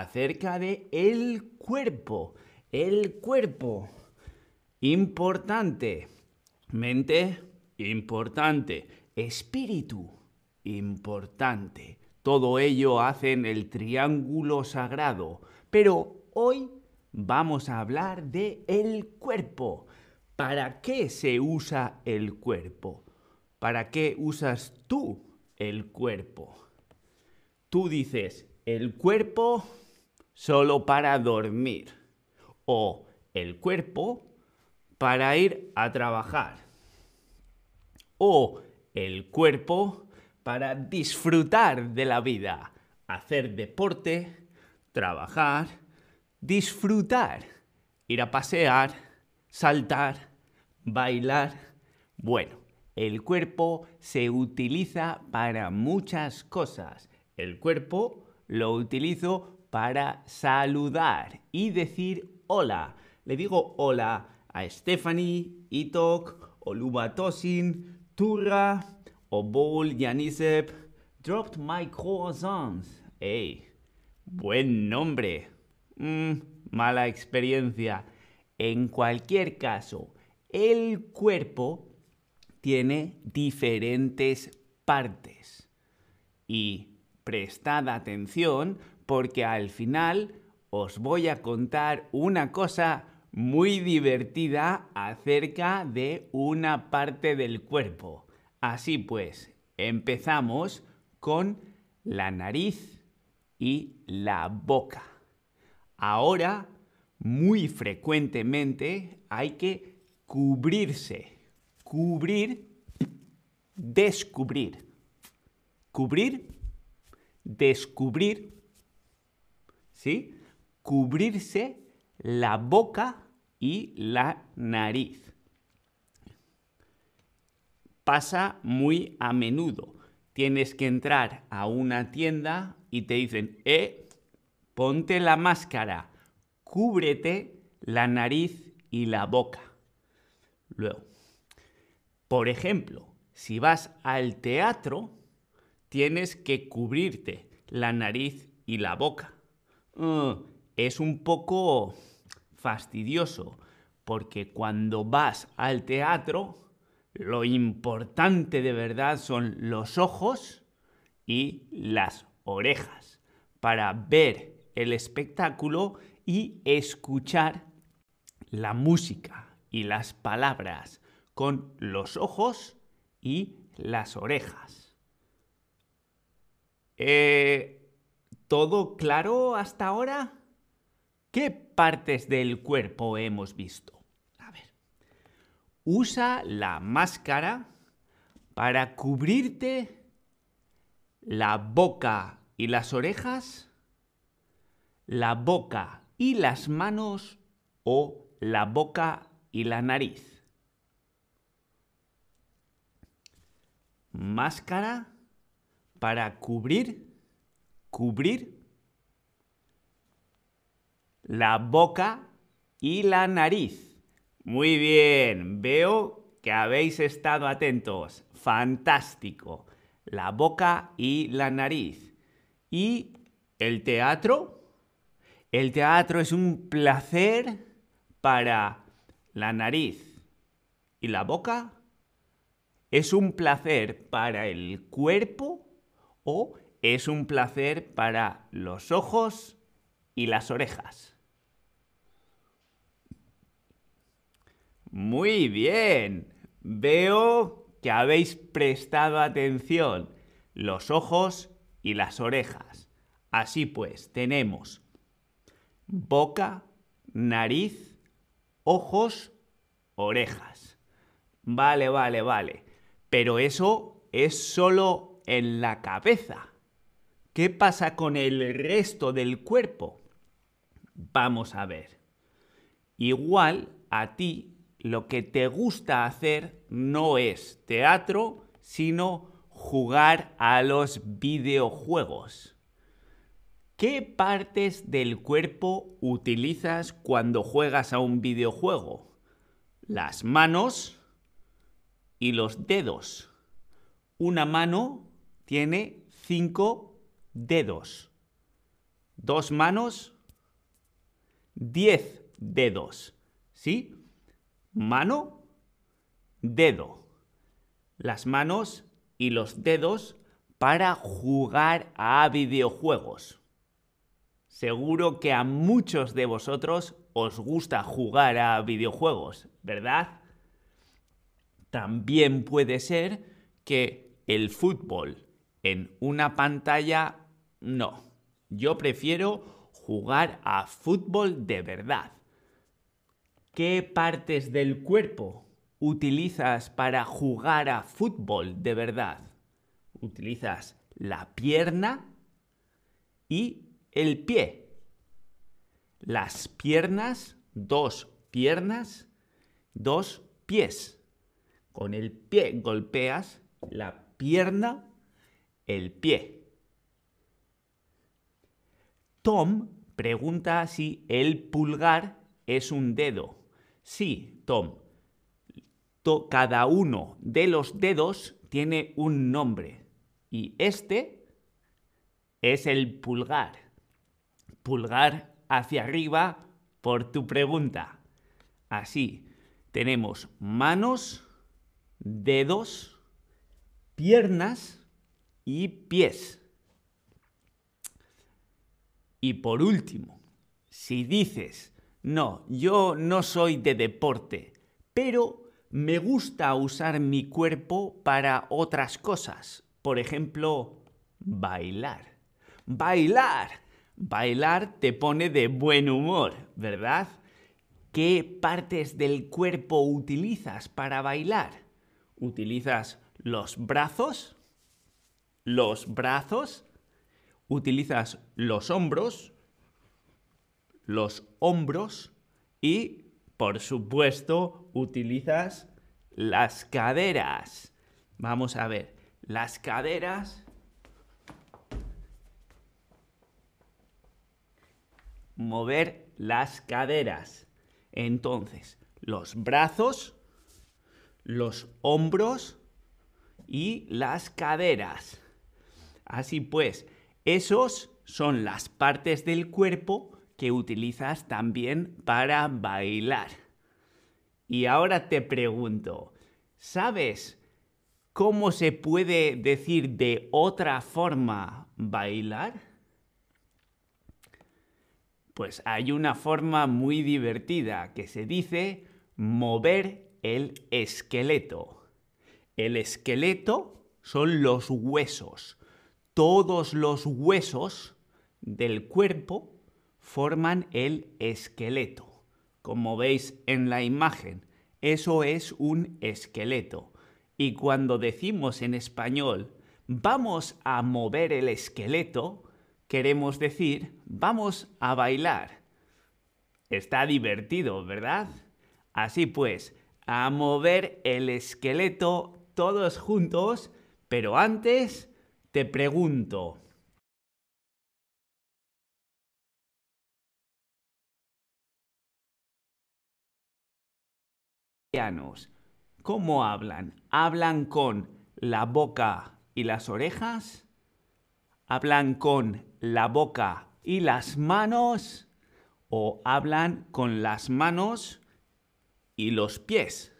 acerca de el cuerpo. El cuerpo. Importante. Mente, importante. Espíritu, importante. Todo ello hacen el triángulo sagrado. Pero hoy vamos a hablar de el cuerpo. ¿Para qué se usa el cuerpo? ¿Para qué usas tú el cuerpo? Tú dices, el cuerpo solo para dormir. O el cuerpo para ir a trabajar. O el cuerpo para disfrutar de la vida. Hacer deporte, trabajar, disfrutar, ir a pasear, saltar, bailar. Bueno, el cuerpo se utiliza para muchas cosas. El cuerpo lo utilizo para saludar y decir hola. Le digo hola a Stephanie, Itok, Olubatosin, Turra, Obol, Yanisep. Dropped my croissants. ¡Ey! Buen nombre. Mm, mala experiencia. En cualquier caso, el cuerpo tiene diferentes partes. Y prestad atención porque al final os voy a contar una cosa muy divertida acerca de una parte del cuerpo. Así pues, empezamos con la nariz y la boca. Ahora, muy frecuentemente hay que cubrirse. Cubrir, descubrir. Cubrir, descubrir. ¿Sí? Cubrirse la boca y la nariz. Pasa muy a menudo. Tienes que entrar a una tienda y te dicen, eh, ponte la máscara, cúbrete la nariz y la boca. Luego, por ejemplo, si vas al teatro, tienes que cubrirte la nariz y la boca. Uh, es un poco fastidioso, porque cuando vas al teatro, lo importante de verdad son los ojos y las orejas para ver el espectáculo y escuchar la música y las palabras con los ojos y las orejas. Eh, ¿Todo claro hasta ahora? ¿Qué partes del cuerpo hemos visto? A ver. Usa la máscara para cubrirte la boca y las orejas, la boca y las manos o la boca y la nariz. Máscara para cubrir, cubrir la boca y la nariz. Muy bien, veo que habéis estado atentos. Fantástico. La boca y la nariz. ¿Y el teatro? El teatro es un placer para la nariz. ¿Y la boca? ¿Es un placer para el cuerpo o es un placer para los ojos y las orejas? Muy bien. Veo que habéis prestado atención. Los ojos y las orejas. Así pues, tenemos boca, nariz, ojos, orejas. Vale, vale, vale. Pero eso es solo en la cabeza. ¿Qué pasa con el resto del cuerpo? Vamos a ver. Igual a ti lo que te gusta hacer no es teatro, sino jugar a los videojuegos. ¿Qué partes del cuerpo utilizas cuando juegas a un videojuego? Las manos y los dedos. Una mano tiene cinco dedos. dos manos, diez dedos. ¿Sí? Mano, dedo. Las manos y los dedos para jugar a videojuegos. Seguro que a muchos de vosotros os gusta jugar a videojuegos, ¿verdad? También puede ser que el fútbol en una pantalla, no. Yo prefiero jugar a fútbol de verdad. ¿Qué partes del cuerpo utilizas para jugar a fútbol de verdad? Utilizas la pierna y el pie. Las piernas, dos piernas, dos pies. Con el pie golpeas la pierna, el pie. Tom pregunta si el pulgar es un dedo. Sí, Tom. cada uno de los dedos tiene un nombre y este es el pulgar. Pulgar hacia arriba por tu pregunta. Así, tenemos manos, dedos, piernas y pies. Y por último, si dices no, yo no soy de deporte, pero me gusta usar mi cuerpo para otras cosas. Por ejemplo, bailar. Bailar. Bailar te pone de buen humor, ¿verdad? ¿Qué partes del cuerpo utilizas para bailar? ¿Utilizas los brazos? ¿Los brazos? ¿Utilizas los hombros? los hombros y, por supuesto, utilizas las caderas. Vamos a ver, las caderas... Mover las caderas. Entonces, los brazos, los hombros y las caderas. Así pues, esos son las partes del cuerpo que utilizas también para bailar. Y ahora te pregunto, ¿sabes cómo se puede decir de otra forma bailar? Pues hay una forma muy divertida que se dice mover el esqueleto. El esqueleto son los huesos. Todos los huesos del cuerpo forman el esqueleto. Como veis en la imagen, eso es un esqueleto. Y cuando decimos en español, vamos a mover el esqueleto, queremos decir, vamos a bailar. Está divertido, ¿verdad? Así pues, a mover el esqueleto todos juntos, pero antes te pregunto, ¿Cómo hablan? ¿Hablan con la boca y las orejas? ¿Hablan con la boca y las manos? ¿O hablan con las manos y los pies?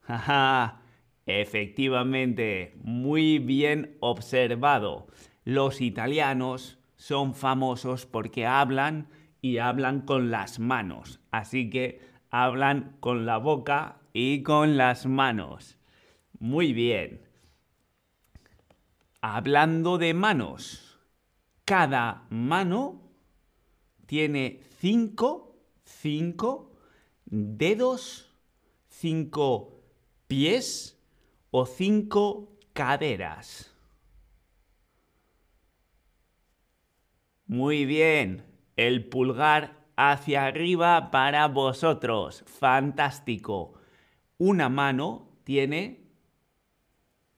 Jaja, efectivamente, muy bien observado. Los italianos son famosos porque hablan y hablan con las manos. Así que hablan con la boca y con las manos. Muy bien. Hablando de manos, cada mano tiene cinco, cinco dedos, cinco pies o cinco caderas. Muy bien. El pulgar hacia arriba para vosotros. Fantástico. Una mano tiene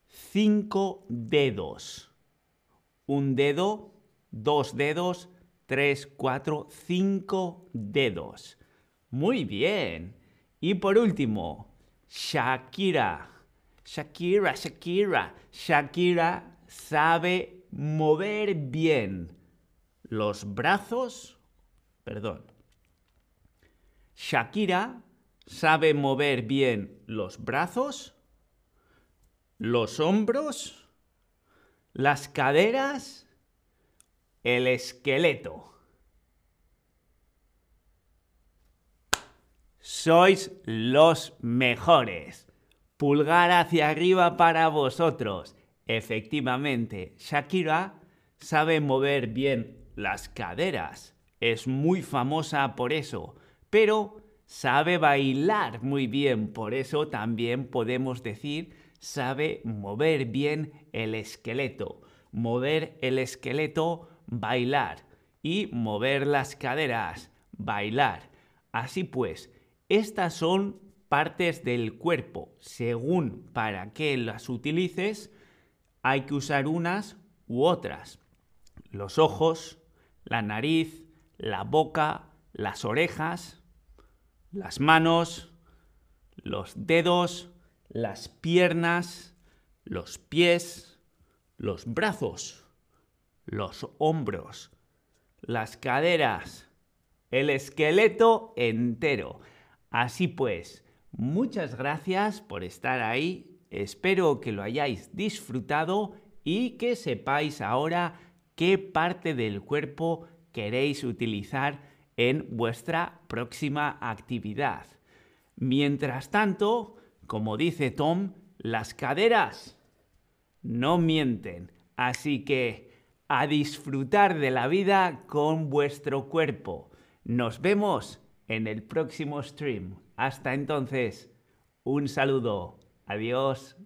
cinco dedos. Un dedo, dos dedos, tres, cuatro, cinco dedos. Muy bien. Y por último, Shakira. Shakira, Shakira. Shakira sabe mover bien. los brazos, perdón. Shakira sabe mover bien los brazos, los hombros, las caderas, el esqueleto. Sois los mejores. Pulgar hacia arriba para vosotros. Efectivamente, Shakira sabe mover bien las caderas. Es muy famosa por eso. Pero sabe bailar muy bien. Por eso también podemos decir sabe mover bien el esqueleto. Mover el esqueleto, bailar. Y mover las caderas, bailar. Así pues, estas son partes del cuerpo. Según para qué las utilices, hay que usar unas u otras. Los ojos, la nariz, la boca, las orejas, las manos, los dedos, las piernas, los pies, los brazos, los hombros, las caderas, el esqueleto entero. Así pues, muchas gracias por estar ahí, espero que lo hayáis disfrutado y que sepáis ahora qué parte del cuerpo queréis utilizar en vuestra próxima actividad. Mientras tanto, como dice Tom, las caderas no mienten, así que a disfrutar de la vida con vuestro cuerpo. Nos vemos en el próximo stream. Hasta entonces, un saludo. Adiós.